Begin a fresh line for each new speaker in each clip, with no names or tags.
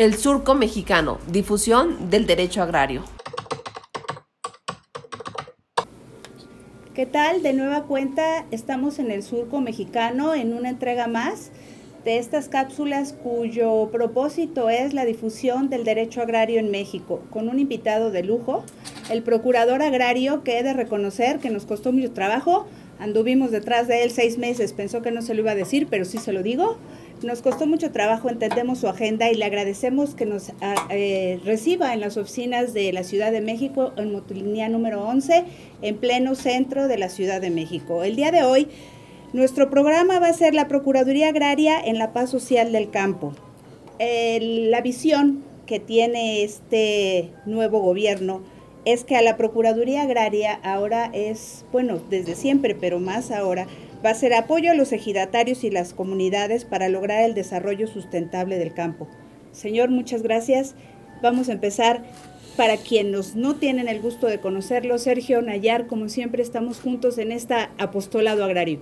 El Surco Mexicano, difusión del derecho agrario.
¿Qué tal? De nueva cuenta estamos en el Surco Mexicano en una entrega más de estas cápsulas cuyo propósito es la difusión del derecho agrario en México, con un invitado de lujo, el procurador agrario que he de reconocer que nos costó mucho trabajo, anduvimos detrás de él seis meses, pensó que no se lo iba a decir, pero sí se lo digo, nos costó mucho trabajo, entendemos su agenda y le agradecemos que nos ah, eh, reciba en las oficinas de la Ciudad de México, en Motolinía número 11, en pleno centro de la Ciudad de México. El día de hoy, nuestro programa va a ser la Procuraduría Agraria en la paz social del campo. la visión que tiene este nuevo gobierno es que a la Procuraduría Agraria ahora es, bueno, desde siempre, pero más ahora, va a ser apoyo a los ejidatarios y las comunidades para lograr el desarrollo sustentable del campo. Señor, muchas gracias. Vamos a empezar. Para quienes no tienen el gusto de conocerlo, Sergio Nayar, como siempre, estamos juntos en esta apostolado agrario.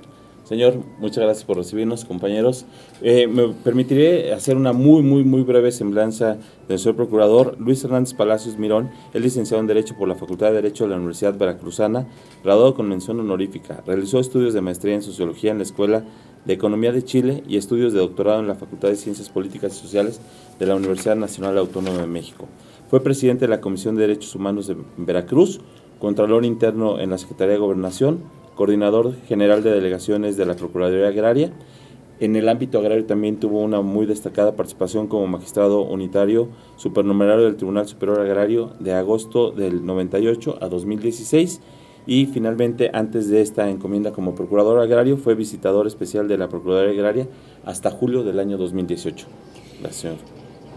Señor, muchas gracias por recibirnos, compañeros. Eh, me permitiré hacer una muy, muy, muy breve semblanza del señor procurador Luis Hernández Palacios Mirón. Es licenciado en Derecho por la Facultad de Derecho de la Universidad Veracruzana, graduado con mención honorífica. Realizó estudios de maestría en Sociología en la Escuela de Economía de Chile y estudios de doctorado en la Facultad de Ciencias Políticas y Sociales de la Universidad Nacional Autónoma de México. Fue presidente de la Comisión de Derechos Humanos de Veracruz, Contralor Interno en la Secretaría de Gobernación, coordinador general de delegaciones de la Procuraduría Agraria. En el ámbito agrario también tuvo una muy destacada participación como magistrado unitario supernumerario del Tribunal Superior Agrario de agosto del 98 a 2016 y finalmente antes de esta encomienda como procurador agrario fue visitador especial de la Procuraduría Agraria hasta julio del año 2018. Gracias, señor.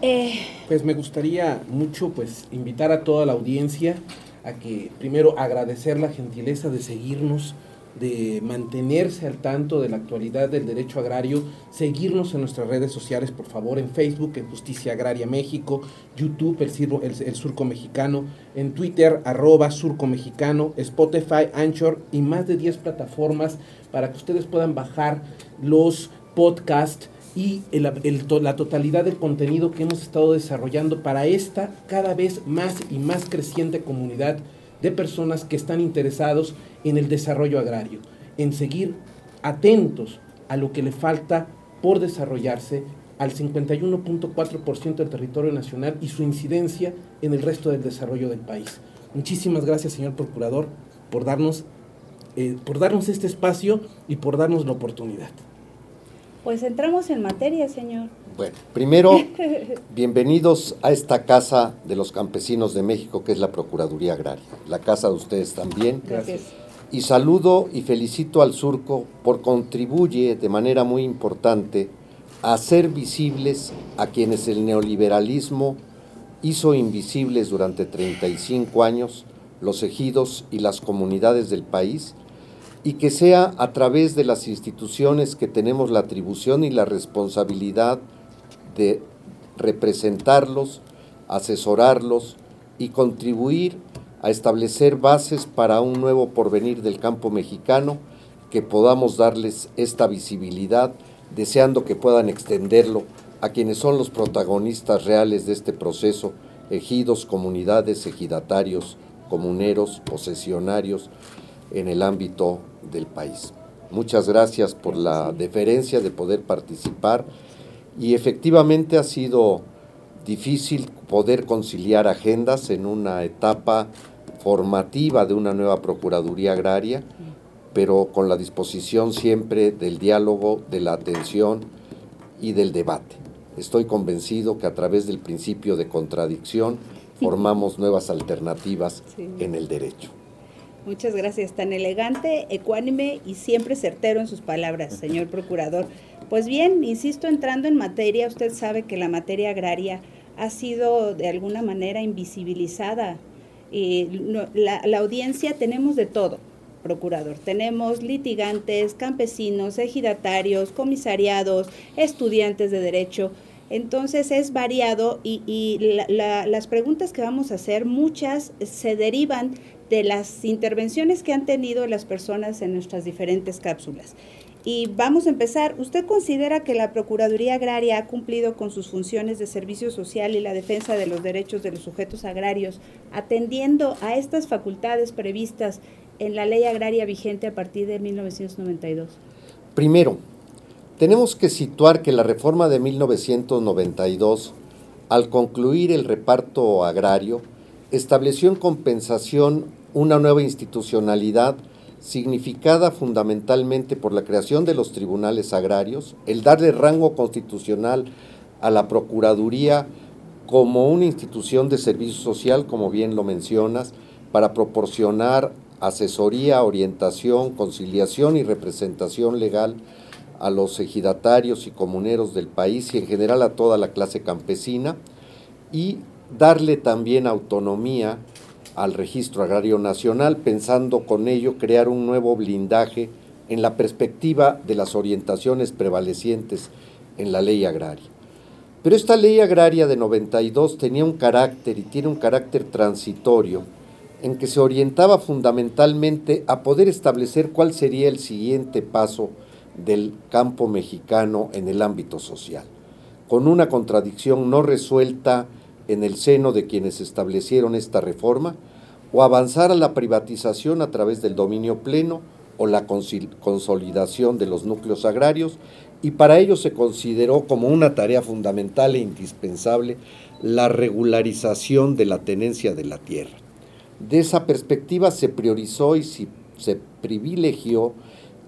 Eh. Pues me gustaría mucho pues invitar a toda la audiencia a que primero agradecer la gentileza de seguirnos de mantenerse al tanto de la actualidad del derecho agrario, seguirnos en nuestras redes sociales, por favor, en Facebook, en Justicia Agraria México, YouTube, el, el, Surco Mexicano, en Twitter, arroba Surco Mexicano, Spotify, Anchor y más de 10 plataformas para que ustedes puedan bajar los podcasts y la totalidad del contenido que hemos estado desarrollando para esta cada vez más y más creciente comunidad de personas que están interesados en el desarrollo agrario, en seguir atentos a lo que le falta por desarrollarse al 51.4% del territorio nacional y su incidencia en el resto del desarrollo del país. Muchísimas gracias, señor Procurador, por darnos, eh, por darnos este espacio y por darnos la oportunidad.
Pues entramos en materia, señor.
Bueno, primero, bienvenidos a esta casa de los campesinos de México, que es la Procuraduría Agraria, la casa de ustedes también.
Gracias.
Y saludo y felicito al Surco por contribuye de manera muy importante a hacer visibles a quienes el neoliberalismo hizo invisibles durante 35 años los ejidos y las comunidades del país y que sea a través de las instituciones que tenemos la atribución y la responsabilidad de representarlos, asesorarlos y contribuir a establecer bases para un nuevo porvenir del campo mexicano, que podamos darles esta visibilidad, deseando que puedan extenderlo a quienes son los protagonistas reales de este proceso, ejidos, comunidades, ejidatarios, comuneros, posesionarios, en el ámbito del país. Muchas gracias por la deferencia de poder participar y efectivamente ha sido difícil poder conciliar agendas en una etapa formativa de una nueva Procuraduría Agraria, pero con la disposición siempre del diálogo, de la atención y del debate. Estoy convencido que a través del principio de contradicción formamos nuevas alternativas en el derecho.
Muchas gracias, tan elegante, ecuánime y siempre certero en sus palabras, señor procurador. Pues bien, insisto, entrando en materia, usted sabe que la materia agraria ha sido de alguna manera invisibilizada. Y la, la audiencia tenemos de todo, procurador. Tenemos litigantes, campesinos, ejidatarios, comisariados, estudiantes de derecho. Entonces es variado y, y las preguntas que vamos a hacer, muchas se derivan de las intervenciones que han tenido las personas en nuestras diferentes cápsulas. Y vamos a empezar. ¿Usted considera que la Procuraduría Agraria ha cumplido con sus funciones de servicio social y la defensa de los derechos de los sujetos agrarios, atendiendo a estas facultades previstas en la ley agraria vigente a partir de 1992?
Primero, tenemos que situar que la reforma de 1992, al concluir el reparto agrario, estableció en compensación una nueva institucionalidad significada fundamentalmente por la creación de los tribunales agrarios, el darle rango constitucional a la Procuraduría como una institución de servicio social, como bien lo mencionas, para proporcionar asesoría, orientación, conciliación y representación legal a los ejidatarios y comuneros del país y en general a toda la clase campesina y darle también autonomía al Registro Agrario Nacional, pensando con ello crear un nuevo blindaje en la perspectiva de las orientaciones prevalecientes en la ley agraria. Pero esta ley agraria de 92 tenía un carácter y tiene un carácter transitorio en que se orientaba fundamentalmente a poder establecer cuál sería el siguiente paso del campo mexicano en el ámbito social, con una contradicción no resuelta en el seno de quienes establecieron esta reforma, o avanzar a la privatización a través del dominio pleno o la consolidación de los núcleos agrarios, y para ello se consideró como una tarea fundamental e indispensable la regularización de la tenencia de la tierra. De esa perspectiva se priorizó y se privilegió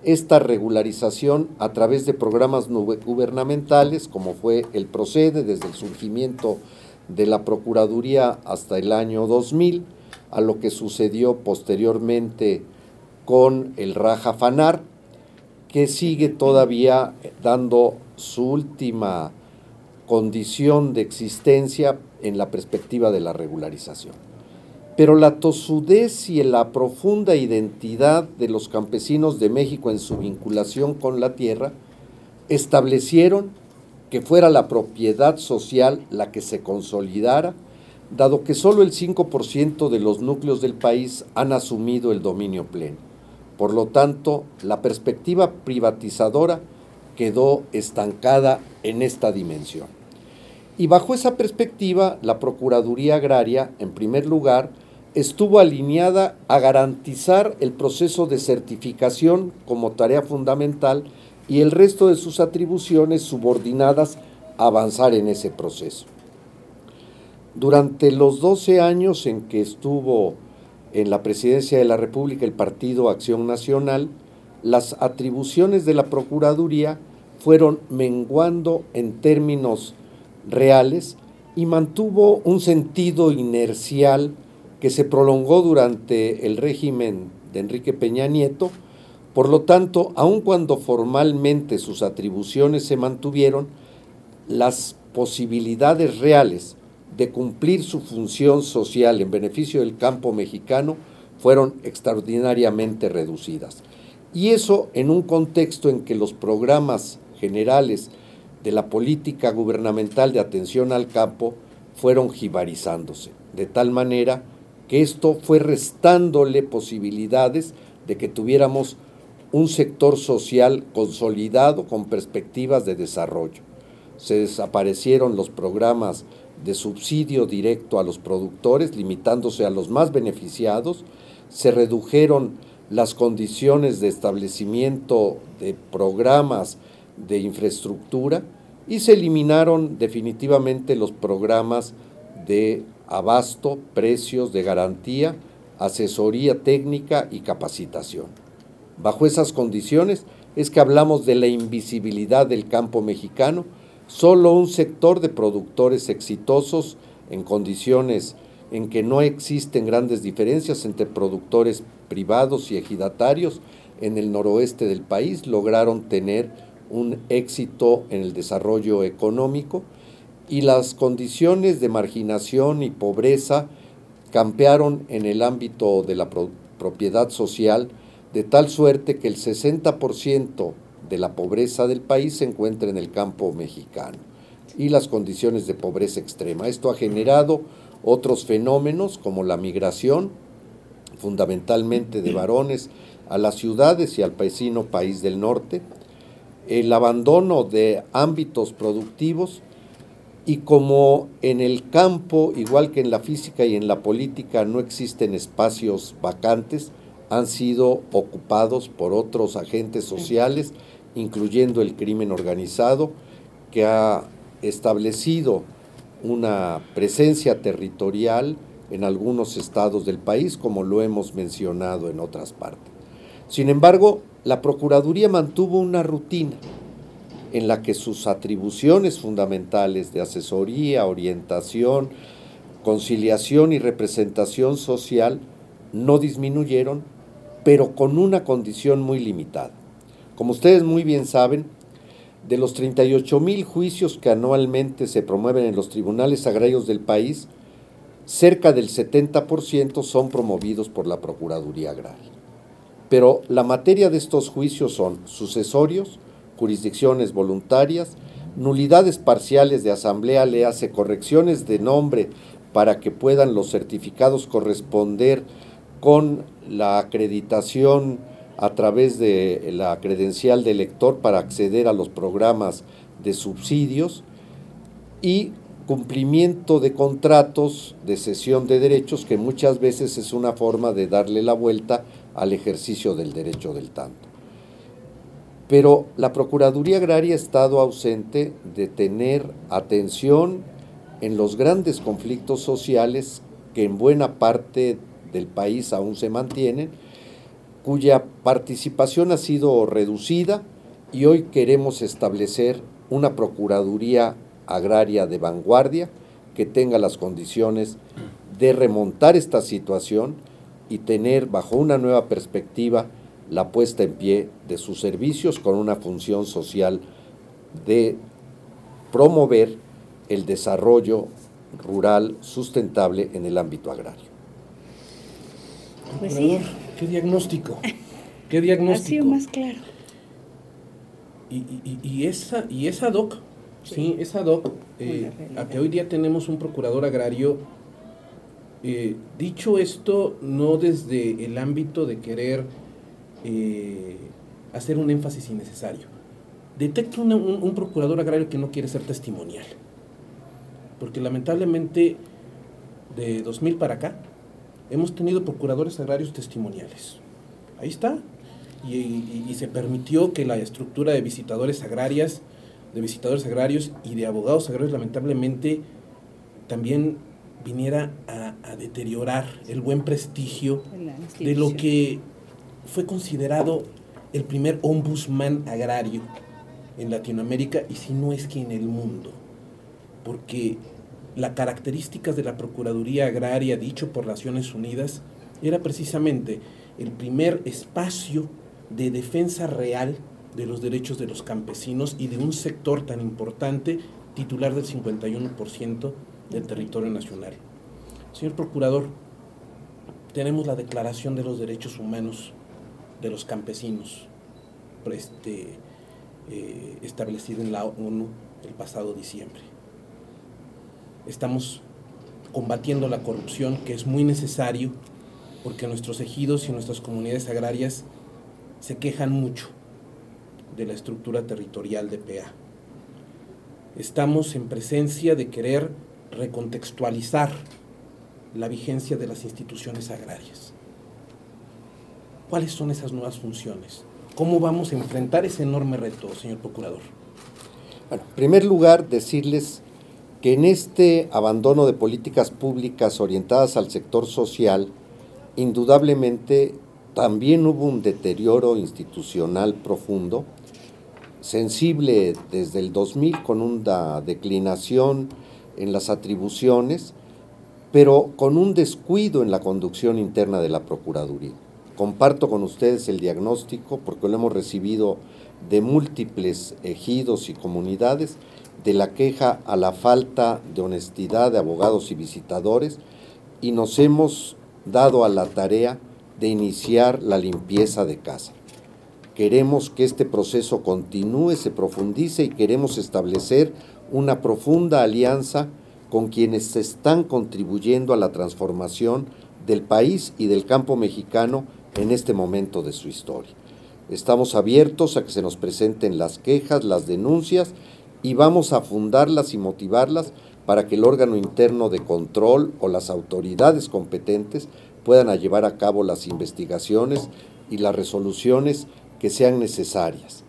esta regularización a través de programas gubernamentales, como fue el Procede desde el surgimiento de la Procuraduría hasta el año 2000, a lo que sucedió posteriormente con el Raja Fanar, que sigue todavía dando su última condición de existencia en la perspectiva de la regularización. Pero la tosudez y la profunda identidad de los campesinos de México en su vinculación con la tierra establecieron que fuera la propiedad social la que se consolidara, dado que solo el 5% de los núcleos del país han asumido el dominio pleno. Por lo tanto, la perspectiva privatizadora quedó estancada en esta dimensión. Y bajo esa perspectiva, la Procuraduría Agraria, en primer lugar, estuvo alineada a garantizar el proceso de certificación como tarea fundamental y el resto de sus atribuciones subordinadas a avanzar en ese proceso. Durante los 12 años en que estuvo en la presidencia de la República el Partido Acción Nacional, las atribuciones de la Procuraduría fueron menguando en términos reales y mantuvo un sentido inercial que se prolongó durante el régimen de Enrique Peña Nieto. Por lo tanto, aun cuando formalmente sus atribuciones se mantuvieron, las posibilidades reales de cumplir su función social en beneficio del campo mexicano fueron extraordinariamente reducidas. Y eso en un contexto en que los programas generales de la política gubernamental de atención al campo fueron jibarizándose, de tal manera que esto fue restándole posibilidades de que tuviéramos un sector social consolidado con perspectivas de desarrollo. Se desaparecieron los programas de subsidio directo a los productores, limitándose a los más beneficiados, se redujeron las condiciones de establecimiento de programas de infraestructura y se eliminaron definitivamente los programas de abasto, precios de garantía, asesoría técnica y capacitación. Bajo esas condiciones es que hablamos de la invisibilidad del campo mexicano, solo un sector de productores exitosos en condiciones en que no existen grandes diferencias entre productores privados y ejidatarios en el noroeste del país lograron tener un éxito en el desarrollo económico y las condiciones de marginación y pobreza campearon en el ámbito de la propiedad social de tal suerte que el 60% de la pobreza del país se encuentra en el campo mexicano y las condiciones de pobreza extrema. Esto ha generado otros fenómenos como la migración, fundamentalmente de varones, a las ciudades y al paisino país del norte, el abandono de ámbitos productivos y como en el campo, igual que en la física y en la política, no existen espacios vacantes, han sido ocupados por otros agentes sociales, incluyendo el crimen organizado, que ha establecido una presencia territorial en algunos estados del país, como lo hemos mencionado en otras partes. Sin embargo, la Procuraduría mantuvo una rutina en la que sus atribuciones fundamentales de asesoría, orientación, conciliación y representación social no disminuyeron, pero con una condición muy limitada. Como ustedes muy bien saben, de los 38 mil juicios que anualmente se promueven en los tribunales agrarios del país, cerca del 70% son promovidos por la Procuraduría Agraria. Pero la materia de estos juicios son sucesorios, jurisdicciones voluntarias, nulidades parciales de asamblea, le hace correcciones de nombre para que puedan los certificados corresponder con la acreditación a través de la credencial de elector para acceder a los programas de subsidios y cumplimiento de contratos de cesión de derechos que muchas veces es una forma de darle la vuelta al ejercicio del derecho del tanto. Pero la Procuraduría Agraria ha estado ausente de tener atención en los grandes conflictos sociales que en buena parte del país aún se mantienen, cuya participación ha sido reducida y hoy queremos establecer una Procuraduría Agraria de vanguardia que tenga las condiciones de remontar esta situación y tener bajo una nueva perspectiva la puesta en pie de sus servicios con una función social de promover el desarrollo rural sustentable en el ámbito agrario.
Pues sí. ¿Qué diagnóstico? ¿Qué diagnóstico?
Ha más claro.
Y, esa, y esa doc, sí, esa doc, eh, a que hoy día tenemos un procurador agrario, eh, dicho esto, no desde el ámbito de querer eh, hacer un énfasis innecesario. Detecto un, procurador agrario que no quiere ser testimonial. Porque lamentablemente de 2000 para acá hemos tenido procuradores agrarios testimoniales. Ahí está. Y, se permitió que la estructura de visitadores agrarias, de visitadores agrarios y de abogados agrarios lamentablemente también viniera a deteriorar el buen prestigio de lo que fue considerado el primer ombudsman agrario en Latinoamérica y si no es que en el mundo, porque las características de la Procuraduría Agraria dicho por Naciones Unidas era precisamente el primer espacio de defensa real de los derechos de los campesinos y de un sector tan importante, titular del 51% del territorio nacional. Señor Procurador, tenemos la Declaración de los Derechos Humanos de los campesinos este, eh, establecido en la ONU el pasado diciembre. Estamos combatiendo la corrupción, que es muy necesario, porque nuestros ejidos y nuestras comunidades agrarias se quejan mucho de la estructura territorial de PA. Estamos en presencia de querer recontextualizar la vigencia de las instituciones agrarias. ¿Cuáles son esas nuevas funciones? ¿Cómo vamos a enfrentar ese enorme reto, señor Procurador?
Bueno, en primer lugar, decirles que en este abandono de políticas públicas orientadas al sector social, indudablemente también hubo un deterioro institucional profundo, sensible desde el 2000 con una declinación en las atribuciones, pero con un descuido en la conducción interna de la Procuraduría. Comparto con ustedes el diagnóstico porque lo hemos recibido de múltiples ejidos y comunidades de la queja a la falta de honestidad de abogados y visitadores y nos hemos dado a la tarea de iniciar la limpieza de casa. Queremos que este proceso continúe, se profundice y queremos establecer una profunda alianza con quienes están contribuyendo a la transformación del país y del campo mexicano en este momento de su historia. Estamos abiertos a que se nos presenten las quejas, las denuncias y vamos a fundarlas y motivarlas para que el órgano interno de control o las autoridades competentes puedan llevar a cabo las investigaciones y las resoluciones que sean necesarias.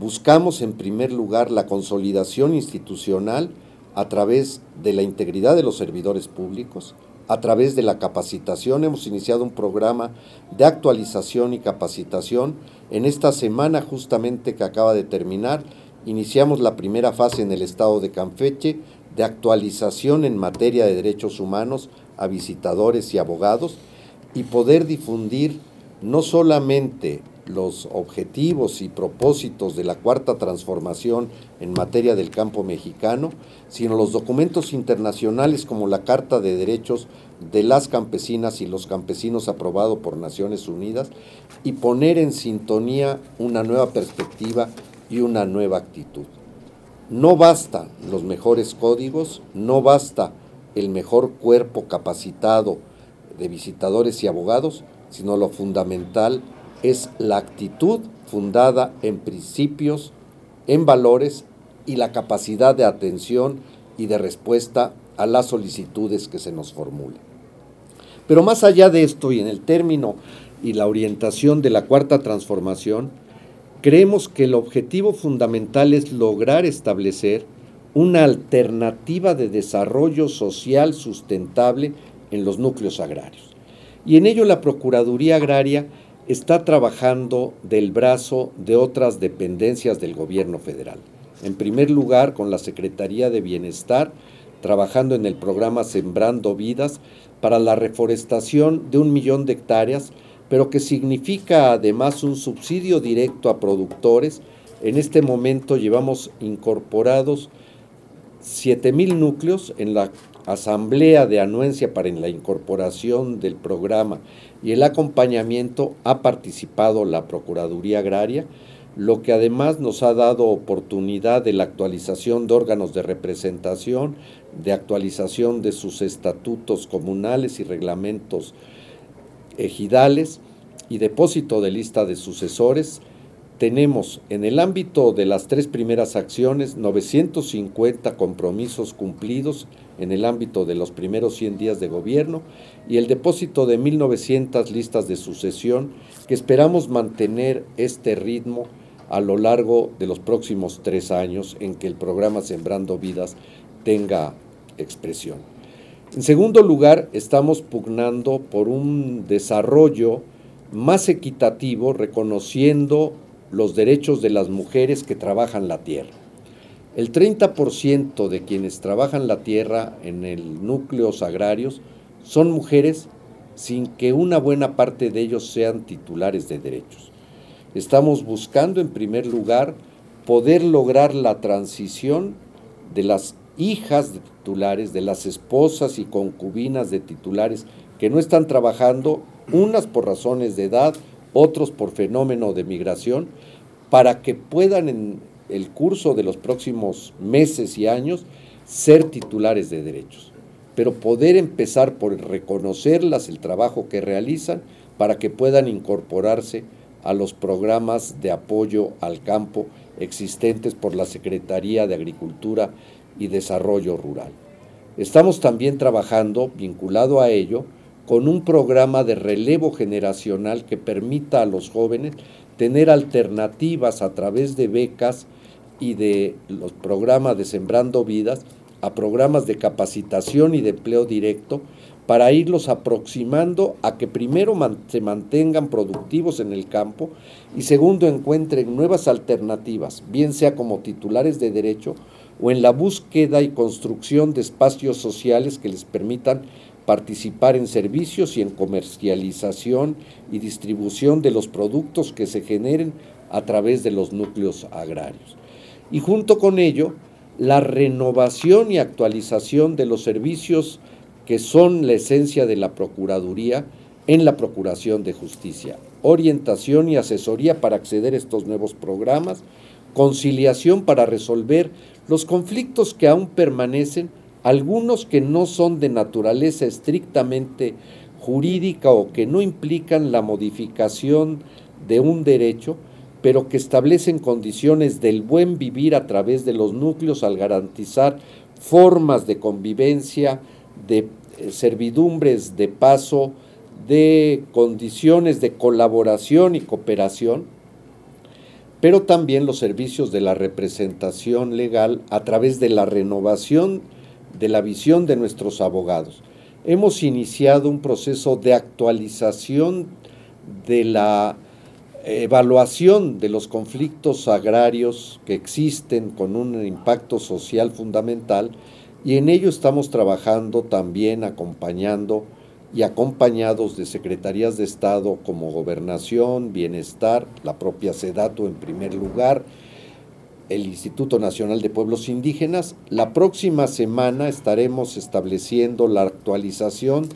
Buscamos en primer lugar la consolidación institucional a través de la integridad de los servidores públicos, a través de la capacitación. Hemos iniciado un programa de actualización y capacitación. En esta semana justamente que acaba de terminar, iniciamos la primera fase en el estado de Campeche de actualización en materia de derechos humanos a visitadores y abogados y poder difundir no solamente los objetivos y propósitos de la cuarta transformación en materia del campo mexicano, sino los documentos internacionales como la Carta de Derechos de las Campesinas y los Campesinos aprobado por Naciones Unidas y poner en sintonía una nueva perspectiva y una nueva actitud. No basta los mejores códigos, no basta el mejor cuerpo capacitado de visitadores y abogados, sino lo fundamental es la actitud fundada en principios, en valores y la capacidad de atención y de respuesta a las solicitudes que se nos formulen. Pero más allá de esto y en el término y la orientación de la cuarta transformación, creemos que el objetivo fundamental es lograr establecer una alternativa de desarrollo social sustentable en los núcleos agrarios. Y en ello la Procuraduría Agraria está trabajando del brazo de otras dependencias del gobierno federal. En primer lugar, con la Secretaría de Bienestar, trabajando en el programa Sembrando Vidas para la reforestación de un millón de hectáreas, pero que significa además un subsidio directo a productores. En este momento llevamos incorporados 7.000 núcleos en la asamblea de anuencia para la incorporación del programa y el acompañamiento ha participado la Procuraduría Agraria, lo que además nos ha dado oportunidad de la actualización de órganos de representación, de actualización de sus estatutos comunales y reglamentos ejidales y depósito de lista de sucesores, tenemos en el ámbito de las tres primeras acciones 950 compromisos cumplidos en el ámbito de los primeros 100 días de gobierno y el depósito de 1.900 listas de sucesión que esperamos mantener este ritmo a lo largo de los próximos tres años en que el programa Sembrando Vidas tenga expresión. En segundo lugar, estamos pugnando por un desarrollo más equitativo, reconociendo los derechos de las mujeres que trabajan la tierra. El 30% de quienes trabajan la tierra en el núcleos agrarios son mujeres sin que una buena parte de ellos sean titulares de derechos. Estamos buscando en primer lugar poder lograr la transición de las hijas de titulares, de las esposas y concubinas de titulares que no están trabajando, unas por razones de edad, otros por fenómeno de migración, para que puedan en el curso de los próximos meses y años ser titulares de derechos. Pero poder empezar por reconocerlas el trabajo que realizan para que puedan incorporarse a los programas de apoyo al campo existentes por la Secretaría de Agricultura y Desarrollo Rural. Estamos también trabajando, vinculado a ello, con un programa de relevo generacional que permita a los jóvenes tener alternativas a través de becas y de los programas de Sembrando Vidas a programas de capacitación y de empleo directo para irlos aproximando a que primero se mantengan productivos en el campo y segundo encuentren nuevas alternativas, bien sea como titulares de derecho o en la búsqueda y construcción de espacios sociales que les permitan participar en servicios y en comercialización y distribución de los productos que se generen a través de los núcleos agrarios. Y junto con ello, la renovación y actualización de los servicios que son la esencia de la Procuraduría en la Procuración de Justicia, orientación y asesoría para acceder a estos nuevos programas, conciliación para resolver los conflictos que aún permanecen algunos que no son de naturaleza estrictamente jurídica o que no implican la modificación de un derecho, pero que establecen condiciones del buen vivir a través de los núcleos al garantizar formas de convivencia, de eh, servidumbres de paso, de condiciones de colaboración y cooperación, pero también los servicios de la representación legal a través de la renovación de la visión de nuestros abogados. Hemos iniciado un proceso de actualización de la evaluación de los conflictos agrarios que existen con un impacto social fundamental y en ello estamos trabajando también acompañando y acompañados de secretarías de Estado como Gobernación, Bienestar, la propia SEDATO en primer lugar, el Instituto Nacional de Pueblos Indígenas. La próxima semana estaremos estableciendo la actualización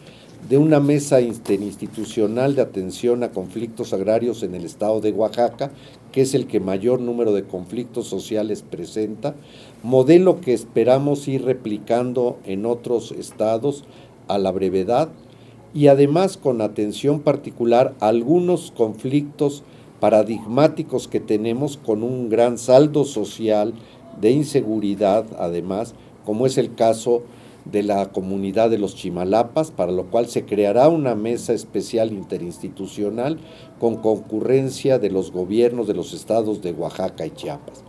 de una mesa interinstitucional de atención a conflictos agrarios en el estado de Oaxaca, que es el que mayor número de conflictos sociales presenta, modelo que esperamos ir replicando en otros estados a la brevedad y además con atención particular a algunos conflictos paradigmáticos que tenemos con un gran saldo social de inseguridad, además, como es el caso de la comunidad de los Chimalapas, para lo cual se creará una mesa especial interinstitucional con concurrencia de los gobiernos de los estados de Oaxaca y Chiapas.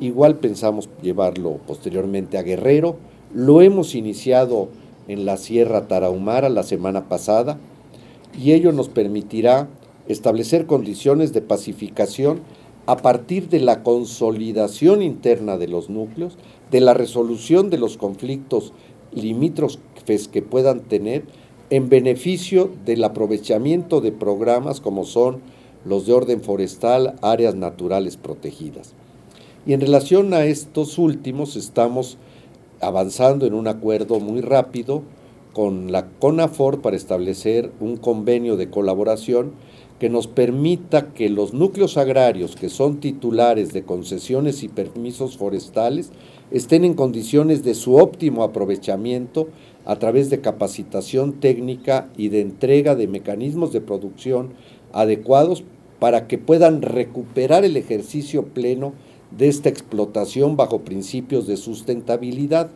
Igual pensamos llevarlo posteriormente a Guerrero, lo hemos iniciado en la Sierra Tarahumara la semana pasada y ello nos permitirá establecer condiciones de pacificación a partir de la consolidación interna de los núcleos, de la resolución de los conflictos limítrofes que puedan tener en beneficio del aprovechamiento de programas como son los de orden forestal, áreas naturales protegidas. Y en relación a estos últimos estamos avanzando en un acuerdo muy rápido con la CONAFOR para establecer un convenio de colaboración que nos permita que los núcleos agrarios que son titulares de concesiones y permisos forestales estén en condiciones de su óptimo aprovechamiento a través de capacitación técnica y de entrega de mecanismos de producción adecuados para que puedan recuperar el ejercicio pleno de esta explotación bajo principios de sustentabilidad.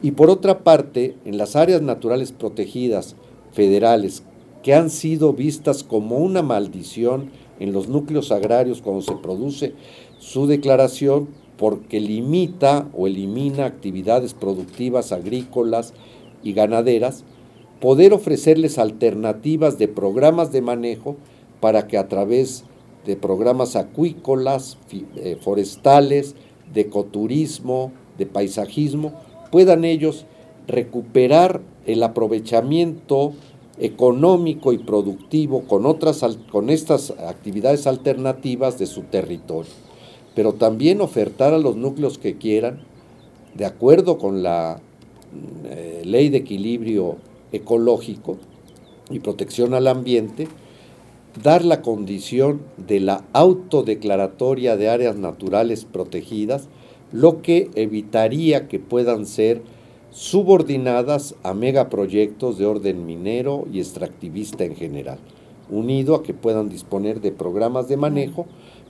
Y por otra parte, en las áreas naturales protegidas federales que han sido vistas como una maldición en los núcleos agrarios cuando se produce su declaración, porque limita o elimina actividades productivas agrícolas y ganaderas, poder ofrecerles alternativas de programas de manejo para que a través de programas acuícolas, eh, forestales, de ecoturismo, de paisajismo, puedan ellos recuperar el aprovechamiento económico y productivo con, otras, con estas actividades alternativas de su territorio pero también ofertar a los núcleos que quieran, de acuerdo con la eh, ley de equilibrio ecológico y protección al ambiente, dar la condición de la autodeclaratoria de áreas naturales protegidas, lo que evitaría que puedan ser subordinadas a megaproyectos de orden minero y extractivista en general, unido a que puedan disponer de programas de manejo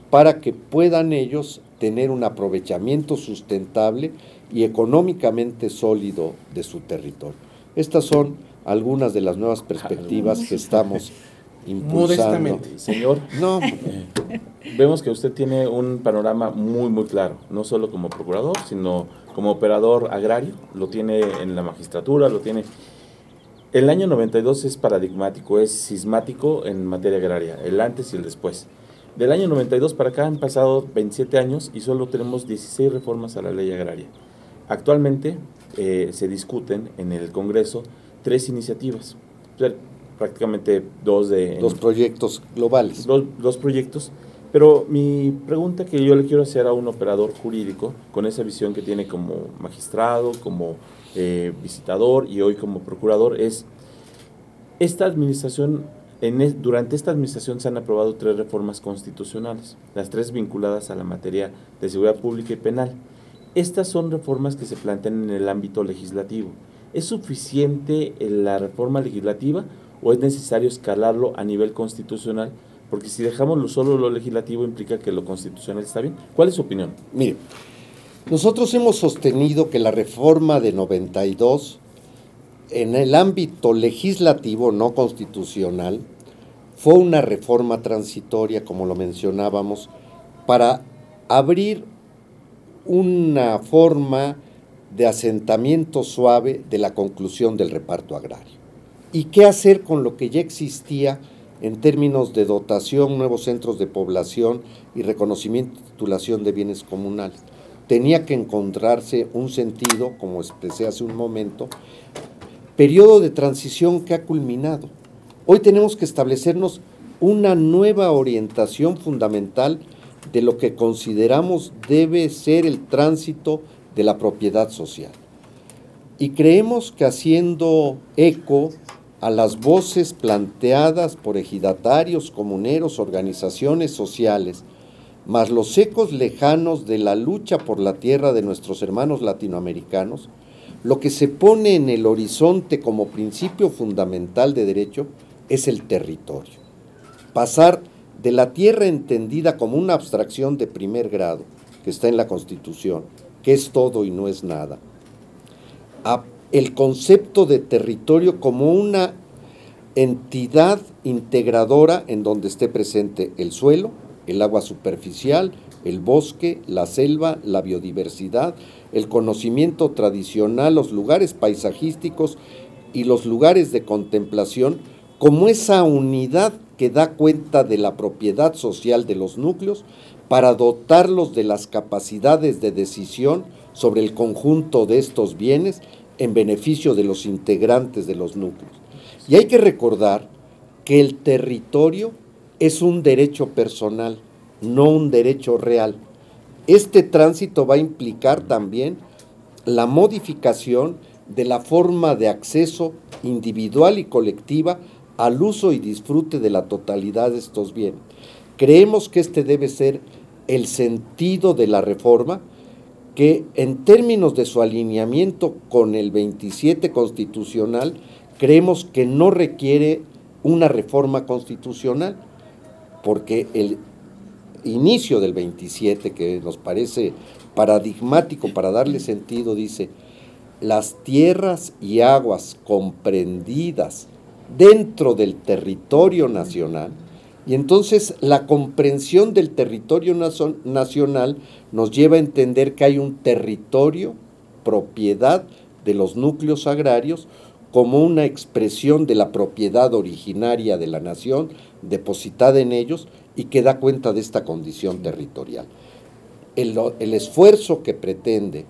para que puedan ellos tener un aprovechamiento sustentable y económicamente sólido de su territorio. Estas son algunas de las nuevas perspectivas que estamos impulsando.
Señor, no. Vemos que usted tiene un panorama muy, muy claro, no solo como procurador, sino como operador agrario, lo tiene en la magistratura, lo tiene... El año 92 es paradigmático, es sismático en materia agraria, el antes y el después. Del año 92 para acá han pasado 27 años y solo tenemos 16 reformas a la ley agraria. Actualmente eh, se discuten en el Congreso tres iniciativas, prácticamente dos de...
Dos proyectos globales.
Dos, dos proyectos, pero mi pregunta que yo le quiero hacer a un operador jurídico, con esa visión que tiene como magistrado, como eh, visitador y hoy como procurador, es, esta administración durante esta administración se han aprobado tres reformas constitucionales, las tres vinculadas a la materia de seguridad pública y penal. Estas son reformas que se plantean en el ámbito legislativo. ¿Es suficiente la reforma legislativa o es necesario escalarlo a nivel constitucional Porque si dejamos lo, solo lo legislativo implica que lo constitucional está bien. ¿Cuál es su opinión?
Mire, nosotros hemos sostenido que la reforma de 92 en el ámbito legislativo no constitucional fue una reforma transitoria, como lo mencionábamos, para abrir una forma de asentamiento suave de la conclusión del reparto agrario. ¿Y qué hacer con lo que ya existía en términos de dotación, nuevos centros de población y reconocimiento y titulación de bienes comunales? Tenía que encontrarse un sentido, como expresé hace un momento, periodo de transición que ha culminado. Hoy tenemos que establecernos una nueva orientación fundamental de lo que consideramos debe ser el tránsito de la propiedad social. Y creemos que haciendo eco a las voces planteadas por ejidatarios, comuneros, organizaciones sociales, más los ecos lejanos de la lucha por la tierra de nuestros hermanos latinoamericanos, lo que se pone en el horizonte como principio fundamental de derecho es el territorio. Pasar de la tierra entendida como una abstracción de primer grado, que está en la Constitución, que es todo y no es nada, a el concepto de territorio como una entidad integradora en donde esté presente el suelo, el agua superficial, el bosque, la selva, la biodiversidad, el conocimiento tradicional, los lugares paisajísticos y los lugares de contemplación como esa unidad que da cuenta de la propiedad social de los núcleos para dotarlos de las capacidades de decisión sobre el conjunto de estos bienes en beneficio de los integrantes de los núcleos. Y hay que recordar que el territorio es un derecho personal, no un derecho real. Este tránsito va a implicar también la modificación de la forma de acceso individual y colectiva al uso y disfrute de la totalidad de estos bienes. Creemos que este debe ser el sentido de la reforma, que en términos de su alineamiento con el 27 constitucional, creemos que no requiere una reforma constitucional, porque el inicio del 27, que nos parece paradigmático para darle sentido, dice, las tierras y aguas comprendidas dentro del territorio nacional. Y entonces la comprensión del territorio nacional nos lleva a entender que hay un territorio, propiedad de los núcleos agrarios, como una expresión de la propiedad originaria de la nación depositada en ellos y que da cuenta de esta condición territorial. El, esfuerzo que pretende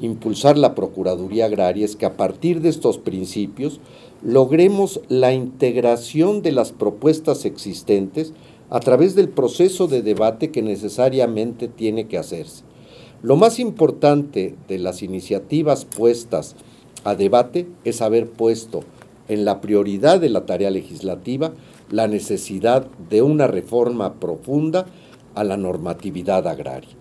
impulsar la Procuraduría Agraria es que a partir de estos principios logremos la integración de las propuestas existentes a través del proceso de debate que necesariamente tiene que hacerse. Lo más importante de las iniciativas puestas a debate es haber puesto en la prioridad de la tarea legislativa la necesidad de una reforma profunda a la normatividad agraria.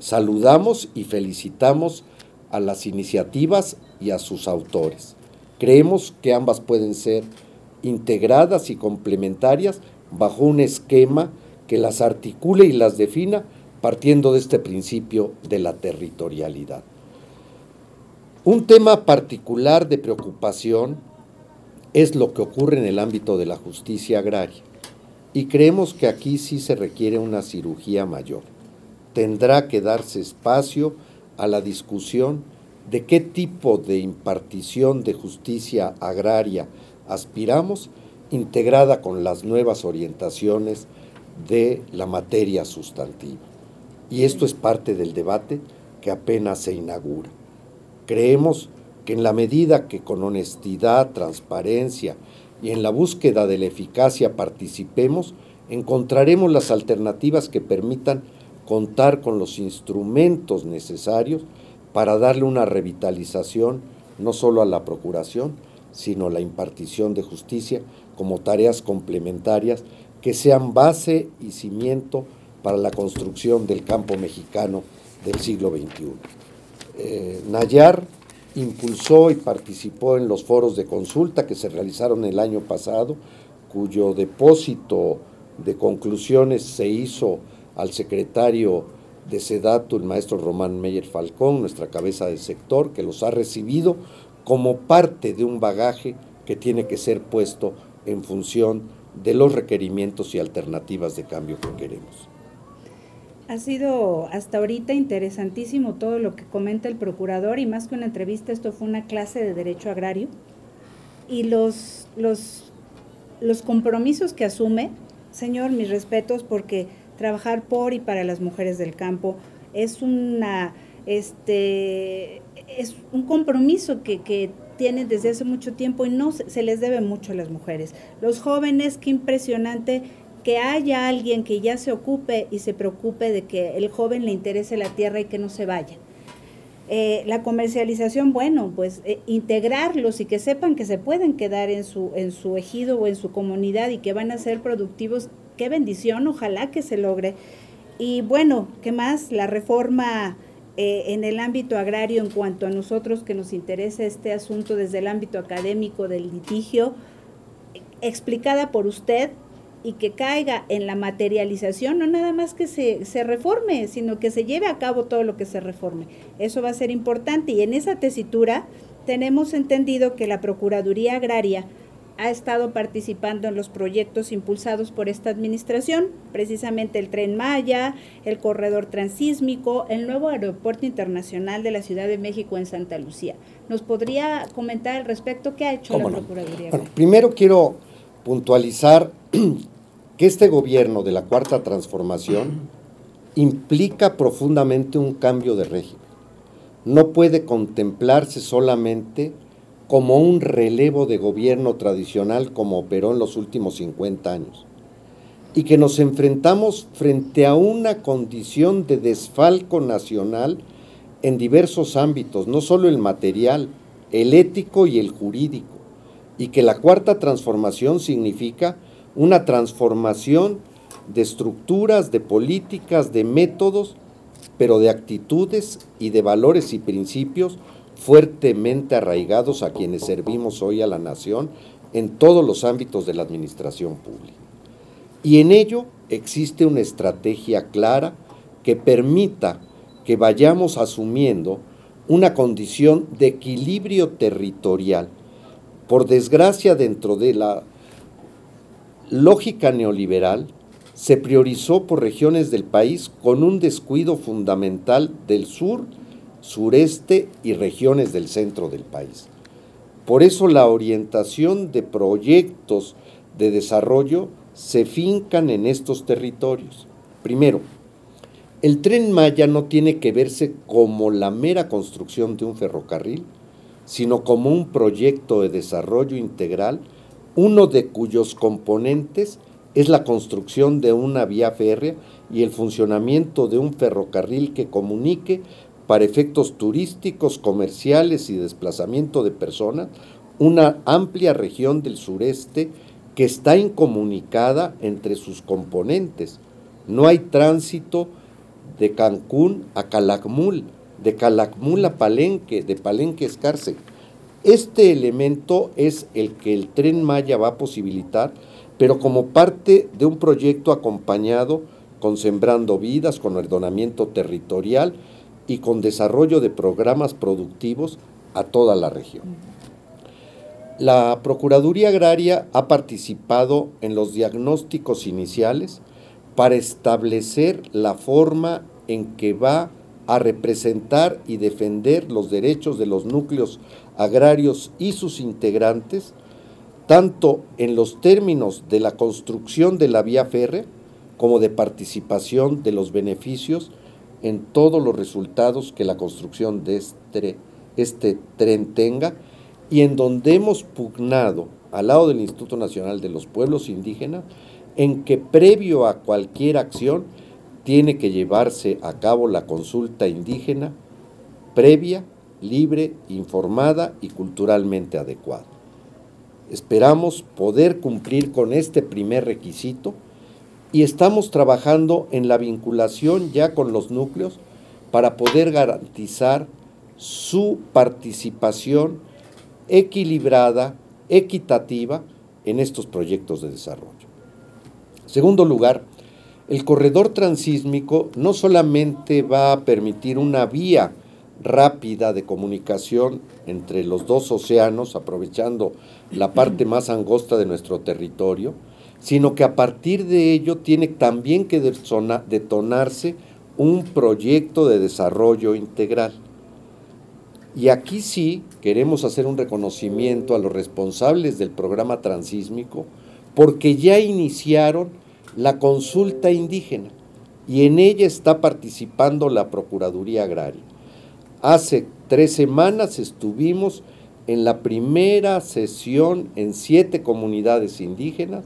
Saludamos y felicitamos a las iniciativas y a sus autores. Creemos que ambas pueden ser integradas y complementarias bajo un esquema que las articule y las defina partiendo de este principio de la territorialidad. Un tema particular de preocupación es lo que ocurre en el ámbito de la justicia agraria y creemos que aquí sí se requiere una cirugía mayor. Tendrá que darse espacio a la discusión de qué tipo de impartición de justicia agraria aspiramos, integrada con las nuevas orientaciones de la materia sustantiva. Y esto es parte del debate que apenas se inaugura. Creemos que en la medida que con honestidad, transparencia y en la búsqueda de la eficacia participemos, encontraremos las alternativas que permitan contar con los instrumentos necesarios para darle una revitalización no solo a la procuración, sino a la impartición de justicia como tareas complementarias que sean base y cimiento para la construcción del campo mexicano del siglo XXI. Eh, Nayar impulsó y participó en los foros de consulta que se realizaron el año pasado, cuyo depósito de conclusiones se hizo al secretario de SEDATU, el maestro Román Meyer Falcón, nuestra cabeza de sector, que los ha recibido como parte de un bagaje que tiene que ser puesto en función de los requerimientos y alternativas de cambio que queremos.
Ha sido hasta ahorita interesantísimo todo lo que comenta el procurador y más que una entrevista, esto fue una clase de derecho agrario y los, los, los compromisos que asume, señor, mis respetos porque trabajar por y para las mujeres del campo es una este es un compromiso que, que tienen desde hace mucho tiempo y no se les debe mucho a las mujeres. Los jóvenes, qué impresionante que haya alguien que ya se ocupe y se preocupe de que el joven le interese la tierra y que no se vaya. Eh, la comercialización, bueno, pues eh, integrarlos y que sepan que se pueden quedar en su, en su ejido o en su comunidad y que van a ser productivos, qué bendición, ojalá que se logre. Y bueno, ¿qué más? La reforma eh, en el ámbito agrario en cuanto a nosotros que nos interesa este asunto desde el ámbito académico del litigio, explicada por usted, y que caiga en la materialización, no nada más que se, se, reforme, sino que se lleve a cabo todo lo que se reforme. Eso va a ser importante y en esa tesitura tenemos entendido que la Procuraduría Agraria ha estado participando en los proyectos impulsados por esta administración, precisamente el tren Maya, el corredor transísmico, el nuevo aeropuerto internacional de la Ciudad de México en Santa Lucía. ¿Nos podría comentar al respecto qué ha hecho la Procuraduría?
Bueno, primero quiero puntualizar que este gobierno de la Cuarta Transformación implica profundamente un cambio de régimen. No puede contemplarse solamente como un relevo de gobierno tradicional como operó en los últimos 50 años, y que nos enfrentamos frente a una condición de desfalco nacional en diversos ámbitos, no solo el material, el ético y el jurídico, y que la cuarta transformación significa una transformación de estructuras, de políticas, de métodos, pero de actitudes y de valores y principios fuertemente arraigados a quienes servimos hoy a la nación en todos los ámbitos de la administración pública. Y en ello existe una estrategia clara que permita que vayamos asumiendo una condición de equilibrio territorial. Por desgracia, dentro de la lógica neoliberal se priorizó por regiones del país con un descuido fundamental del sur, sureste y regiones del centro del país. Por eso la orientación de proyectos de desarrollo se fincan en estos territorios. Primero, el tren Maya no tiene que verse como la mera construcción de un ferrocarril, sino como un proyecto de desarrollo integral uno de cuyos componentes es la construcción de una vía férrea y el funcionamiento de un ferrocarril que comunique para efectos turísticos, comerciales y desplazamiento de personas una amplia región del sureste que está incomunicada entre sus componentes. No hay tránsito de Cancún a Calakmul, de Calakmul a Palenque, de Palenque a este elemento es el que el tren Maya va a posibilitar, pero como parte de un proyecto acompañado con Sembrando Vidas, con ordenamiento territorial y con desarrollo de programas productivos a toda la región. La Procuraduría Agraria ha participado en los diagnósticos iniciales para establecer la forma en que va a representar y defender los derechos de los núcleos agrarios y sus integrantes, tanto en los términos de la construcción de la vía férrea como de participación de los beneficios en todos los resultados que la construcción de este, este tren tenga y en donde hemos pugnado al lado del Instituto Nacional de los Pueblos Indígenas en que previo a cualquier acción tiene que llevarse a cabo la consulta indígena previa libre, informada y culturalmente adecuada. Esperamos poder cumplir con este primer requisito y estamos trabajando en la vinculación ya con los núcleos para poder garantizar su participación equilibrada, equitativa en estos proyectos de desarrollo. Segundo lugar, el corredor transísmico no solamente va a permitir una vía rápida de comunicación entre los dos océanos, aprovechando la parte más angosta de nuestro territorio, sino que a partir de ello tiene también que detonarse un proyecto de desarrollo integral. Y aquí sí queremos hacer un reconocimiento a los responsables del programa transísmico porque ya iniciaron la consulta indígena y en ella está participando la Procuraduría Agraria. Hace tres semanas estuvimos en la primera sesión en siete comunidades indígenas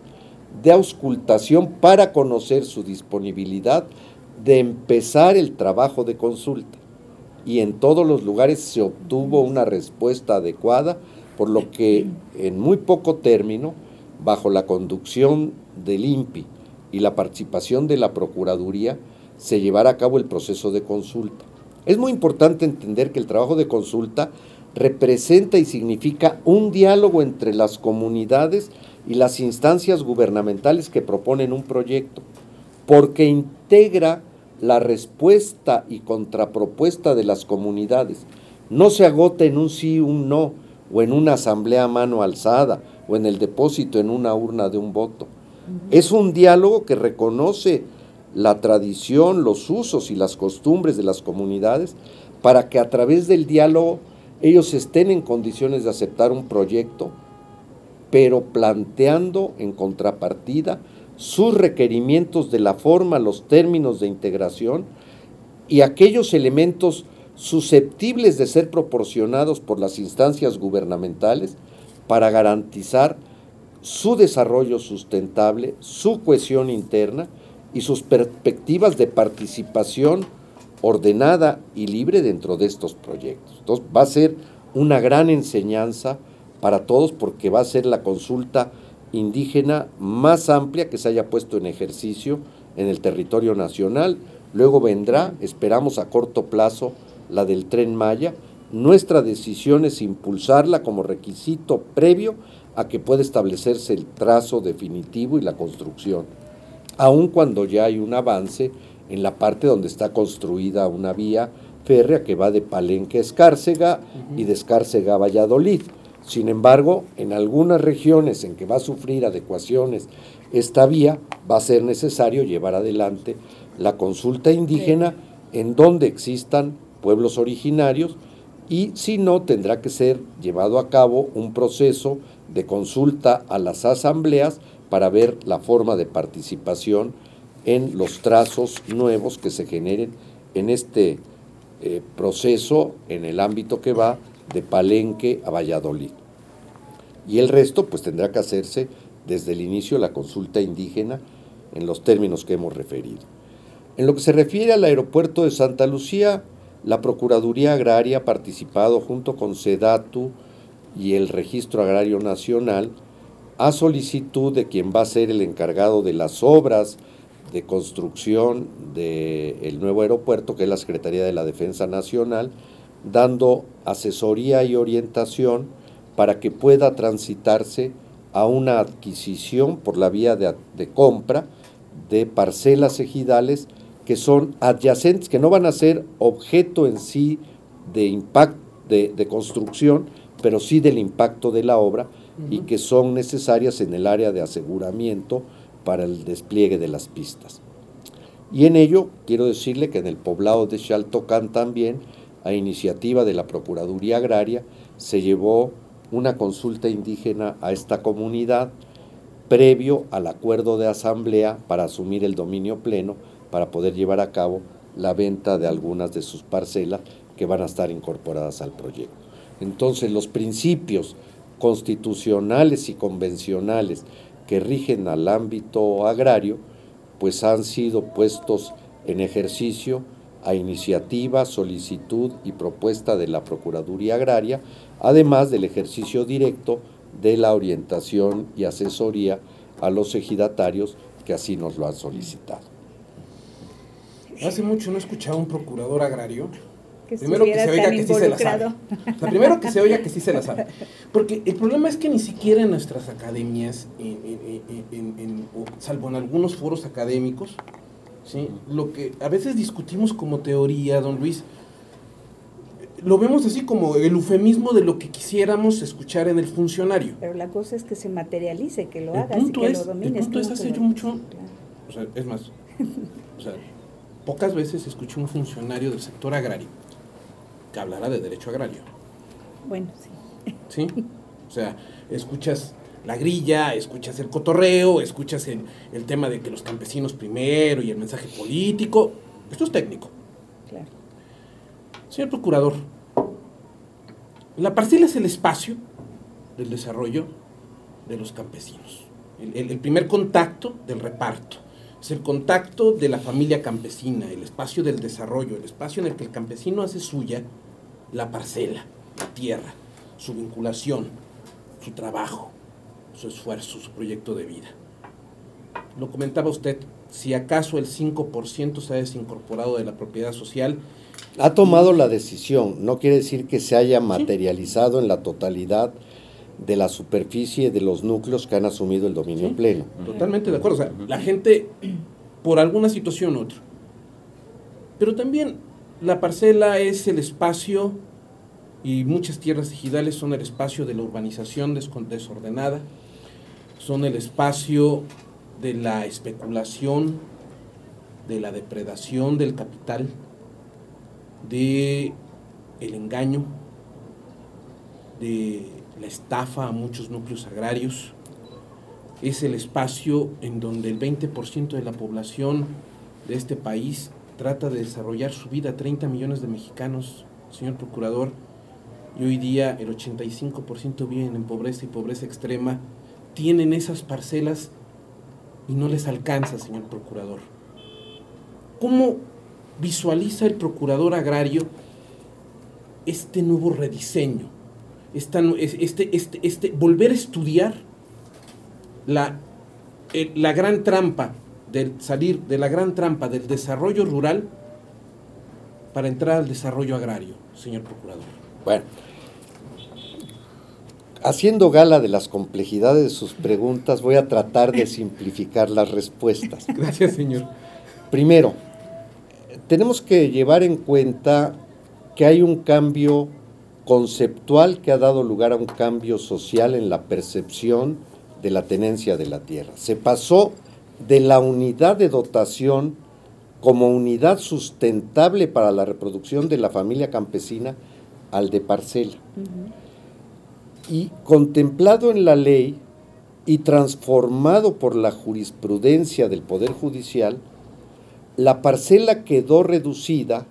de auscultación para conocer su disponibilidad de empezar el trabajo de consulta. Y en todos los lugares se obtuvo una respuesta adecuada, por lo que en muy poco término, bajo la conducción del INPI y la participación de la Procuraduría, se llevará a cabo el proceso de consulta. Es muy importante entender que el trabajo de consulta representa y significa un diálogo entre las comunidades y las instancias gubernamentales que proponen un proyecto, porque integra la respuesta y contrapropuesta de las comunidades. No se agota en un sí, un no, o en una asamblea a mano alzada, o en el depósito en una urna de un voto. Es un diálogo que reconoce la tradición, los usos y las costumbres de las comunidades para que a través del diálogo ellos estén en condiciones de aceptar un proyecto, pero planteando en contrapartida sus requerimientos de la forma, los términos de integración y aquellos elementos susceptibles de ser proporcionados por las instancias gubernamentales para garantizar su desarrollo sustentable, su cohesión interna y sus perspectivas de participación ordenada y libre dentro de estos proyectos. Entonces va a ser una gran enseñanza para todos porque va a ser la consulta indígena más amplia que se haya puesto en ejercicio en el territorio nacional. Luego vendrá, esperamos a corto plazo, la del tren Maya. Nuestra decisión es impulsarla como requisito previo a que pueda establecerse el trazo definitivo y la construcción aun cuando ya hay un avance en la parte donde está construida una vía férrea que va de Palenque a Escárcega y de Escárcega a Valladolid. Sin embargo, en algunas regiones en que va a sufrir adecuaciones esta vía, va a ser necesario llevar adelante la consulta indígena en donde existan pueblos originarios y si no, tendrá que ser llevado a cabo un proceso de consulta a las asambleas para ver la forma de participación en los trazos nuevos que se generen en este eh, proceso en el ámbito que va de Palenque a Valladolid. Y el resto pues tendrá que hacerse desde el inicio de la consulta indígena en los términos que hemos referido. En lo que se refiere al aeropuerto de Santa Lucía, la Procuraduría Agraria ha participado junto con SEDATU y el Registro Agrario Nacional a solicitud de quien va a ser el encargado de las obras de construcción del nuevo aeropuerto, que es la Secretaría de la Defensa Nacional, dando asesoría y orientación para que pueda transitarse a una adquisición por la vía de, compra de parcelas ejidales que son adyacentes, que no van a ser objeto en sí de impacto de construcción, pero sí del impacto de la obra, y que son necesarias en el área de aseguramiento para el despliegue de las pistas. Y en ello quiero decirle que en el poblado de Xaltocán también, a iniciativa de la Procuraduría Agraria, se llevó una consulta indígena a esta comunidad previo al acuerdo de asamblea para asumir el dominio pleno para poder llevar a cabo la venta de algunas de sus parcelas que van a estar incorporadas al proyecto. Entonces los principios constitucionales y convencionales que rigen al ámbito agrario, pues han sido puestos en ejercicio a iniciativa, solicitud y propuesta de la Procuraduría Agraria, además del ejercicio directo de la orientación y asesoría a los ejidatarios que así nos lo han solicitado.
Hace mucho no he escuchado a un procurador agrario
que
primero que se oiga que sí se la sabe.
involucrado.
O sea, primero que se oiga que sí se la sabe. Porque el problema es que ni siquiera en nuestras academias, en- en- en- en- en- o salvo en algunos foros académicos, ¿sí? lo que a veces discutimos como teoría, don Luis, lo vemos así como el eufemismo de lo que quisiéramos escuchar en el funcionario.
Pero la cosa es que se materialice, que lo
El
hagas
punto
y que
es-
lo
el
domines.
punto es hacer
lo-
mucho-
Claro.
O sea, es más, o sea, pocas veces escuché un funcionario del sector agrario que hablara de derecho agrario.
Bueno, sí.
¿sí? O sea, escuchas la grilla, escuchas el cotorreo, escuchas el, el tema de que los campesinos primero y el mensaje político. Esto es técnico.
Claro.
Señor Procurador, la parcela es el espacio del desarrollo de los campesinos. El, el- el primer contacto del reparto. Es el contacto de la familia campesina, el espacio del desarrollo, el espacio en el que el campesino hace suya la parcela, la tierra, su vinculación, su trabajo, su esfuerzo, su proyecto de vida. Lo comentaba usted, si acaso el 5% se ha desincorporado de la propiedad social,
Ha tomado la decisión, no quiere decir que se haya materializado en la totalidad de la superficie de los núcleos que han asumido el dominio
Sí.
pleno.
Totalmente de acuerdo. O sea, la gente, por alguna situación u otra. Pero también la parcela es el espacio, y muchas tierras ejidales son el espacio de la urbanización desordenada, son el espacio de la especulación, de la depredación del capital, de el engaño, de la estafa a muchos núcleos agrarios. Es el espacio en donde el 20% de la población de este país trata de desarrollar su vida, 30 millones de mexicanos, señor procurador, y hoy día el 85% viven en pobreza y pobreza extrema, tienen esas parcelas y no les alcanza, señor procurador. ¿Cómo visualiza el procurador agrario este nuevo rediseño? Esta este, este, este, volver a estudiar la, el- la gran trampa salir de la gran trampa del desarrollo rural para entrar al desarrollo agrario, señor procurador.
Bueno, haciendo gala de las complejidades de sus preguntas, voy a tratar de simplificar las respuestas.
Gracias, señor.
Primero, tenemos que llevar en cuenta que hay un cambio conceptual que ha dado lugar a un cambio social en la percepción de la tenencia de la tierra. Se pasó de la unidad de dotación como unidad sustentable para la reproducción de la familia campesina al de parcela. Y contemplado en la ley y transformado por la jurisprudencia del Poder Judicial, la parcela quedó reducida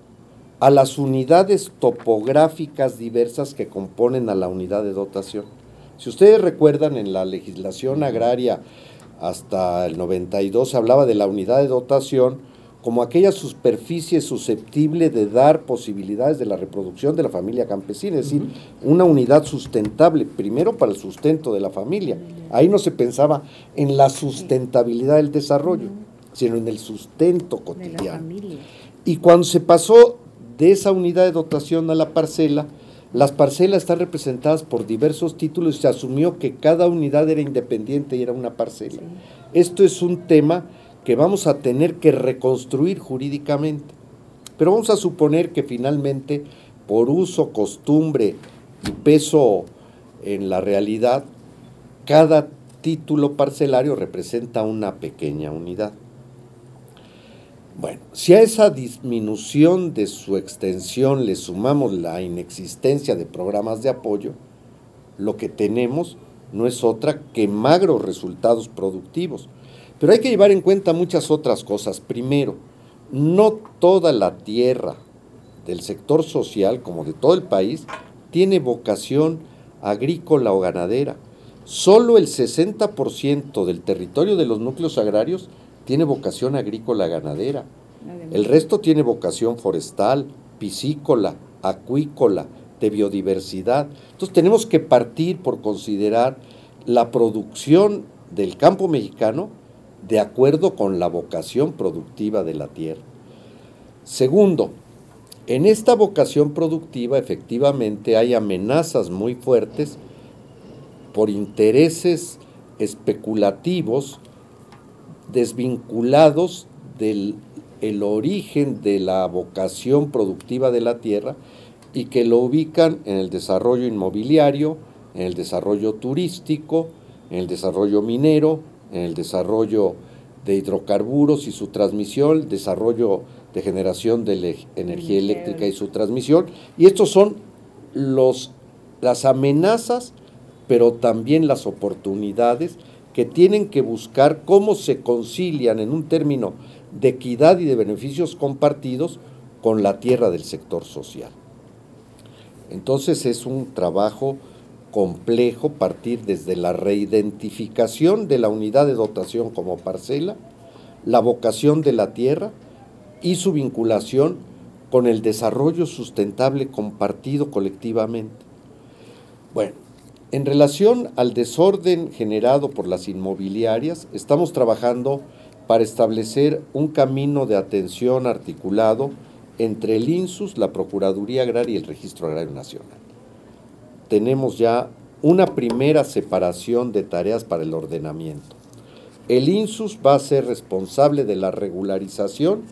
a las unidades topográficas diversas que componen a la unidad de dotación. Si ustedes recuerdan, en la legislación agraria hasta el 92 se hablaba de la unidad de dotación como aquella superficie susceptible de dar posibilidades de la reproducción de la familia campesina, es decir, una unidad sustentable, primero para el sustento de la familia. Ahí no se pensaba en la sustentabilidad del desarrollo, sino en el sustento cotidiano. Y cuando se pasó de esa unidad de dotación a la parcela, las parcelas están representadas por diversos títulos y se asumió que cada unidad era independiente y era una parcela. Esto es un tema que vamos a tener que reconstruir jurídicamente. Pero vamos a suponer que finalmente, por uso, costumbre y peso en la realidad, cada título parcelario representa una pequeña unidad. Bueno, si a esa disminución de su extensión le sumamos la inexistencia de programas de apoyo, lo que tenemos no es otra que magros resultados productivos. Pero hay que llevar en cuenta muchas otras cosas. Primero, no toda la tierra del sector social, como de todo el país, tiene vocación agrícola o ganadera. Solo el 60% del territorio de los núcleos agrarios tiene vocación agrícola ganadera. El resto tiene vocación forestal, piscícola, acuícola, de biodiversidad. Entonces tenemos que partir por considerar la producción del campo mexicano de acuerdo con la vocación productiva de la tierra. Segundo, En esta vocación productiva efectivamente hay amenazas muy fuertes por intereses especulativos desvinculados del el origen de la vocación productiva de la tierra y que lo ubican en el desarrollo inmobiliario, en el desarrollo turístico, en el desarrollo minero, en el desarrollo de hidrocarburos y su transmisión, el desarrollo de generación de energía eléctrica y su transmisión. Y estos son los, las amenazas, pero también las oportunidades que tienen que buscar cómo se concilian en un término de equidad y de beneficios compartidos con la tierra del sector social. Entonces es un trabajo complejo partir desde la reidentificación de la unidad de dotación como parcela, la vocación de la tierra y su vinculación con el desarrollo sustentable compartido colectivamente. Bueno, en relación al desorden generado por las inmobiliarias, estamos trabajando para establecer un camino de atención articulado entre el INSUS, la Procuraduría Agraria y el Registro Agrario Nacional. Tenemos ya una primera separación de tareas para el ordenamiento. El INSUS va a ser responsable de la regularización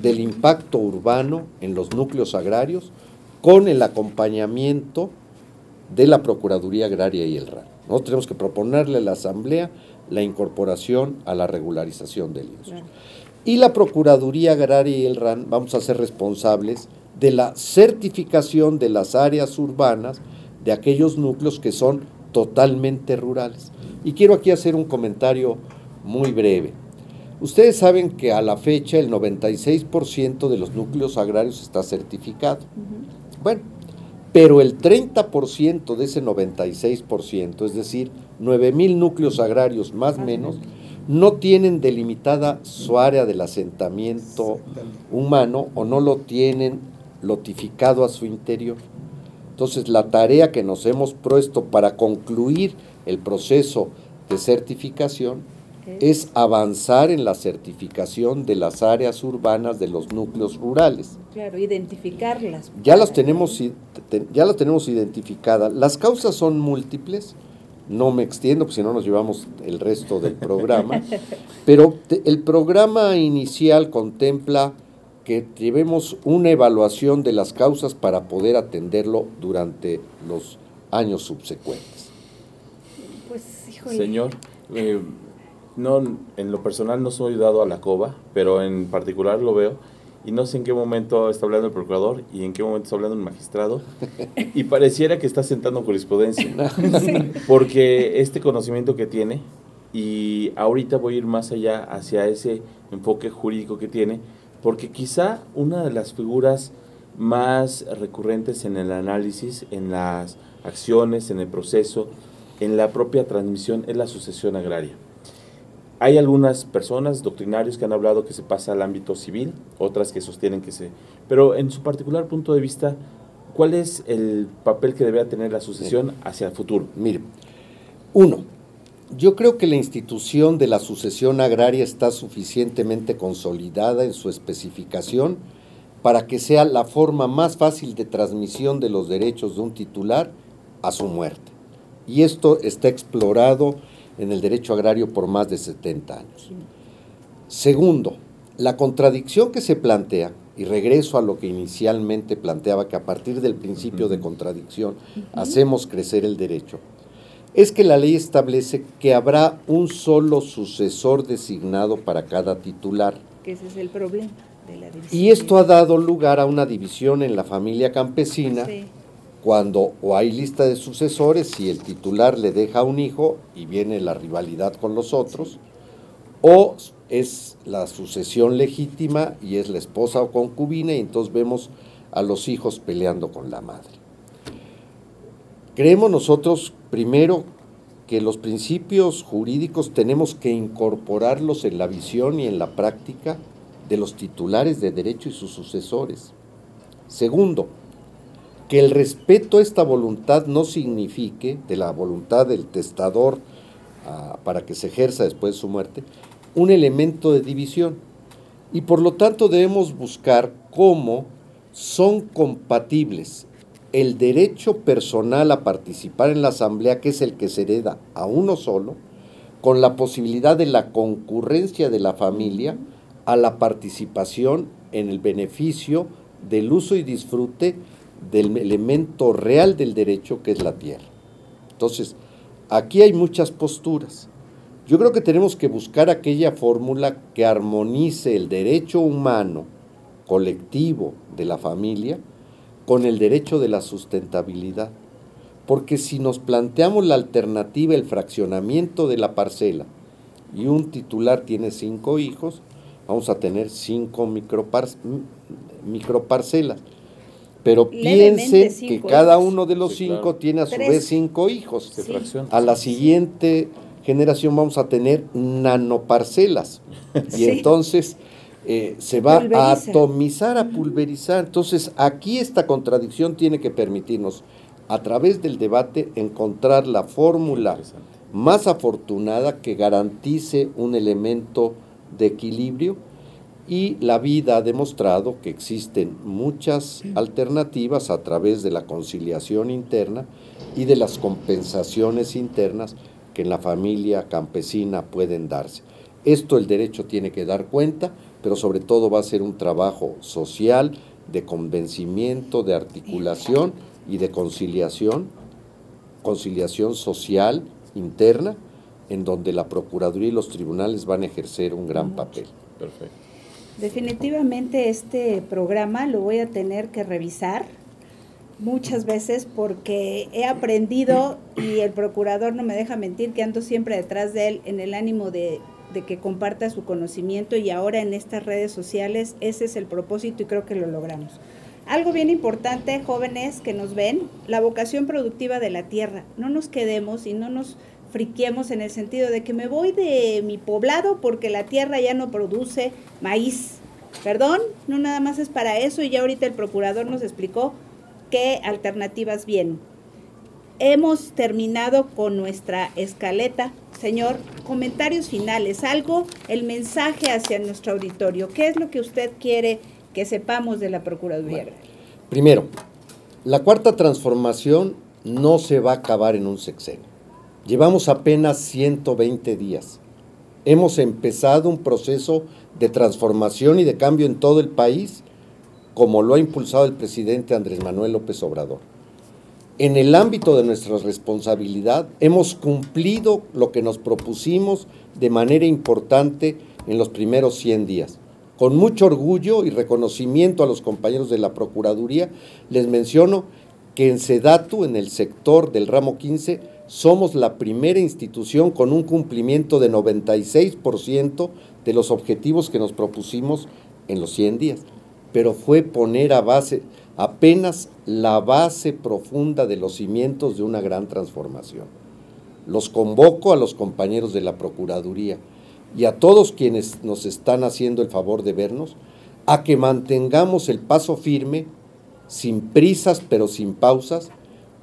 del impacto urbano en los núcleos agrarios con el acompañamiento de la Procuraduría Agraria y el RAN. Nosotros tenemos que proponerle a la Asamblea la incorporación a la regularización del INSUS. Y la Procuraduría Agraria y el RAN vamos a ser responsables de la certificación de las áreas urbanas de aquellos núcleos que son totalmente rurales. Y quiero aquí hacer un comentario muy breve. Ustedes saben que a la fecha el 96% de los núcleos agrarios está certificado. Bueno, pero el 30% de ese 96%, es decir, 9 mil núcleos agrarios más o menos, no tienen delimitada su área del asentamiento humano o no lo tienen lotificado a su interior. Entonces, la tarea que nos hemos puesto para concluir el proceso de certificación es avanzar en la certificación de las áreas urbanas de los núcleos rurales.
Claro, identificarlas.
Ya las tenemos, ya las tenemos identificadas. Las causas son múltiples, no me extiendo, porque si no nos llevamos el resto del programa, pero el programa inicial contempla que llevemos una evaluación de las causas para poder atenderlo durante los años subsecuentes.
Pues, híjole. Señor, eh, no, en lo personal no soy dado a la coba, pero en particular lo veo y no sé en qué momento está hablando el procurador y en qué momento está hablando el magistrado y pareciera que está sentando jurisprudencia porque este conocimiento que tiene y ahorita voy a ir más allá hacia ese enfoque jurídico que tiene porque quizá una de las figuras más recurrentes en el análisis, en las acciones, en el proceso, en la propia transmisión es la sucesión agraria. Hay algunas personas, doctrinarios, que han hablado que se pasa al ámbito civil, otras que sostienen que se... Pero en su particular punto de vista, ¿cuál es el papel que debe tener la sucesión hacia el futuro?
Mire, uno, yo creo que la institución de la sucesión agraria está suficientemente consolidada en su especificación para que sea la forma más fácil de transmisión de los derechos de un titular a su muerte. Y esto está explorado en el derecho agrario por más de 70 años. Segundo, la contradicción que se plantea, y regreso a lo que inicialmente planteaba, que a partir del principio de contradicción hacemos crecer el derecho, es que la ley establece que habrá un solo sucesor designado para cada titular.
Que ese es el problema. De la
y esto ha dado lugar a una división en la familia campesina cuando o hay lista de sucesores si el titular le deja un hijo y viene la rivalidad con los otros, o es la sucesión legítima y es la esposa o concubina y entonces vemos a los hijos peleando con la madre. Creemos nosotros primero que los principios jurídicos tenemos que incorporarlos en la visión y en la práctica de los titulares de derecho y sus sucesores. Segundo, que el respeto a esta voluntad no signifique, de la voluntad del testador ah, para que se ejerza después de su muerte, un elemento de división. Y por lo tanto debemos buscar cómo son compatibles el derecho personal a participar en la asamblea, que es el que se hereda a uno solo, con la posibilidad de la concurrencia de la familia a la participación en el beneficio del uso y disfrute del elemento real del derecho que es la tierra. Entonces, aquí hay muchas posturas. Yo creo que tenemos que buscar aquella fórmula que armonice el derecho humano colectivo de la familia con el derecho de la sustentabilidad. Porque si nos planteamos la alternativa, el fraccionamiento de la parcela, y un titular tiene cinco hijos, vamos a tener cinco microparcelas. Pero piensen que cada uno de los cinco tiene a su vez cinco hijos. A la siguiente generación vamos a tener nanoparcelas. Y entonces eh, se va a atomizar, a pulverizar. Entonces aquí esta contradicción tiene que permitirnos, a través del debate, encontrar la fórmula más afortunada que garantice un elemento de equilibrio y la vida ha demostrado que existen muchas alternativas a través de la conciliación interna y de las compensaciones internas que en la familia campesina pueden darse. Esto el derecho tiene que dar cuenta, pero sobre todo va a ser un trabajo social de convencimiento, de articulación y de conciliación, conciliación social interna, en donde la Procuraduría y los tribunales van a ejercer un gran papel.
Perfecto.
Definitivamente este programa lo voy a tener que revisar muchas veces porque he aprendido y el procurador no me deja mentir que ando siempre detrás de él en el ánimo de, de que comparta su conocimiento y ahora en estas redes sociales ese es el propósito y creo que lo logramos. Algo bien importante, jóvenes que nos ven, la vocación productiva de la tierra. No nos quedemos y no nos friquemos en el sentido de que me voy de mi poblado porque la tierra ya no produce maíz. Perdón, no nada más es para eso y ya ahorita el procurador nos explicó qué alternativas vienen. Hemos terminado con nuestra escaleta. Señor, comentarios finales, algo, el mensaje hacia nuestro auditorio. ¿Qué es lo que usted quiere que sepamos de la Procuraduría
Primero, la cuarta transformación no se va a acabar en un sexenio. Llevamos apenas 120 días. Hemos empezado un proceso de transformación y de cambio en todo el país, como lo ha impulsado el presidente Andrés Manuel López Obrador. En el ámbito de nuestra responsabilidad, hemos cumplido lo que nos propusimos de manera importante en los primeros 100 días. Con mucho orgullo y reconocimiento a los compañeros de la Procuraduría, les menciono que en SEDATU, en el sector del ramo 15, somos la primera institución con un cumplimiento de 96% de los objetivos que nos propusimos en los 100 días. Pero fue poner a base, apenas la base profunda de los cimientos de una gran transformación. Los convoco a los compañeros de la Procuraduría y a todos quienes nos están haciendo el favor de vernos, a que mantengamos el paso firme, sin prisas pero sin pausas,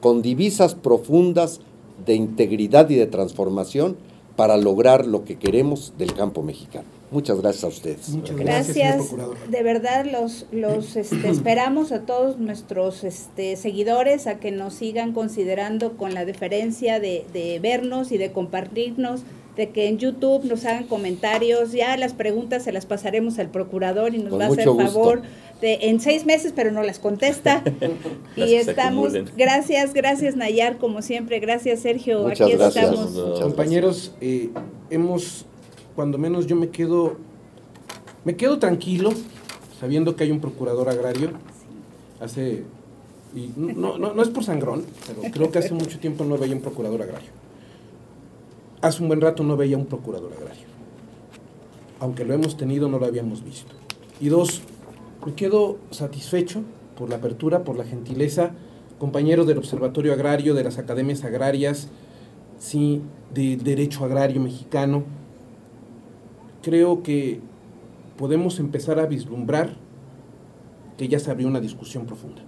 con divisas profundas de integridad y de transformación para lograr lo que queremos del campo mexicano. Muchas gracias a ustedes.
Muchas gracias. de verdad, los, los este, esperamos a todos nuestros este, seguidores a que nos sigan considerando con la deferencia de, de vernos y de compartirnos de que en YouTube nos hagan comentarios, ya las preguntas se las pasaremos al procurador y nos va a hacer favor de, en seis meses, pero no las contesta. y estamos, gracias, gracias Nayar, como siempre, gracias Sergio,
aquí estamos.
Compañeros, eh, hemos, cuando menos yo me quedo, me quedo tranquilo, sabiendo que hay un procurador agrario, hace, no, no, no es por sangrón, pero creo que hace mucho tiempo no veía un procurador agrario hace un buen rato no veía un procurador agrario. Aunque lo hemos tenido, no lo habíamos visto. Y dos, me quedo satisfecho por la apertura, por la gentileza, compañeros del Observatorio Agrario, de las academias agrarias, sí, de Derecho Agrario Mexicano. Creo que podemos empezar a vislumbrar que ya se abrió una discusión profunda.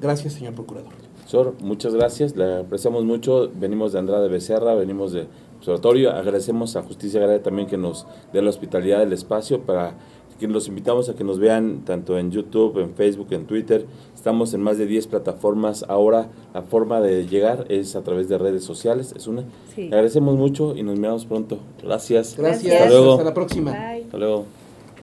Gracias, señor Procurador.
Sor, muchas gracias, le apreciamos mucho. Venimos de Andrade Becerra, venimos de observatorio. Agradecemos a Justicia Agraria también que nos dé la hospitalidad del espacio para que los invitamos a que nos vean tanto en YouTube, en Facebook, en Twitter. Estamos en más de 10 plataformas. Ahora la forma de llegar es a través de redes sociales. Es una.
Sí.
Le agradecemos mucho y nos miramos pronto. Gracias.
Gracias.
Gracias.
Hasta luego.
Hasta la próxima.
Bye.
Hasta luego.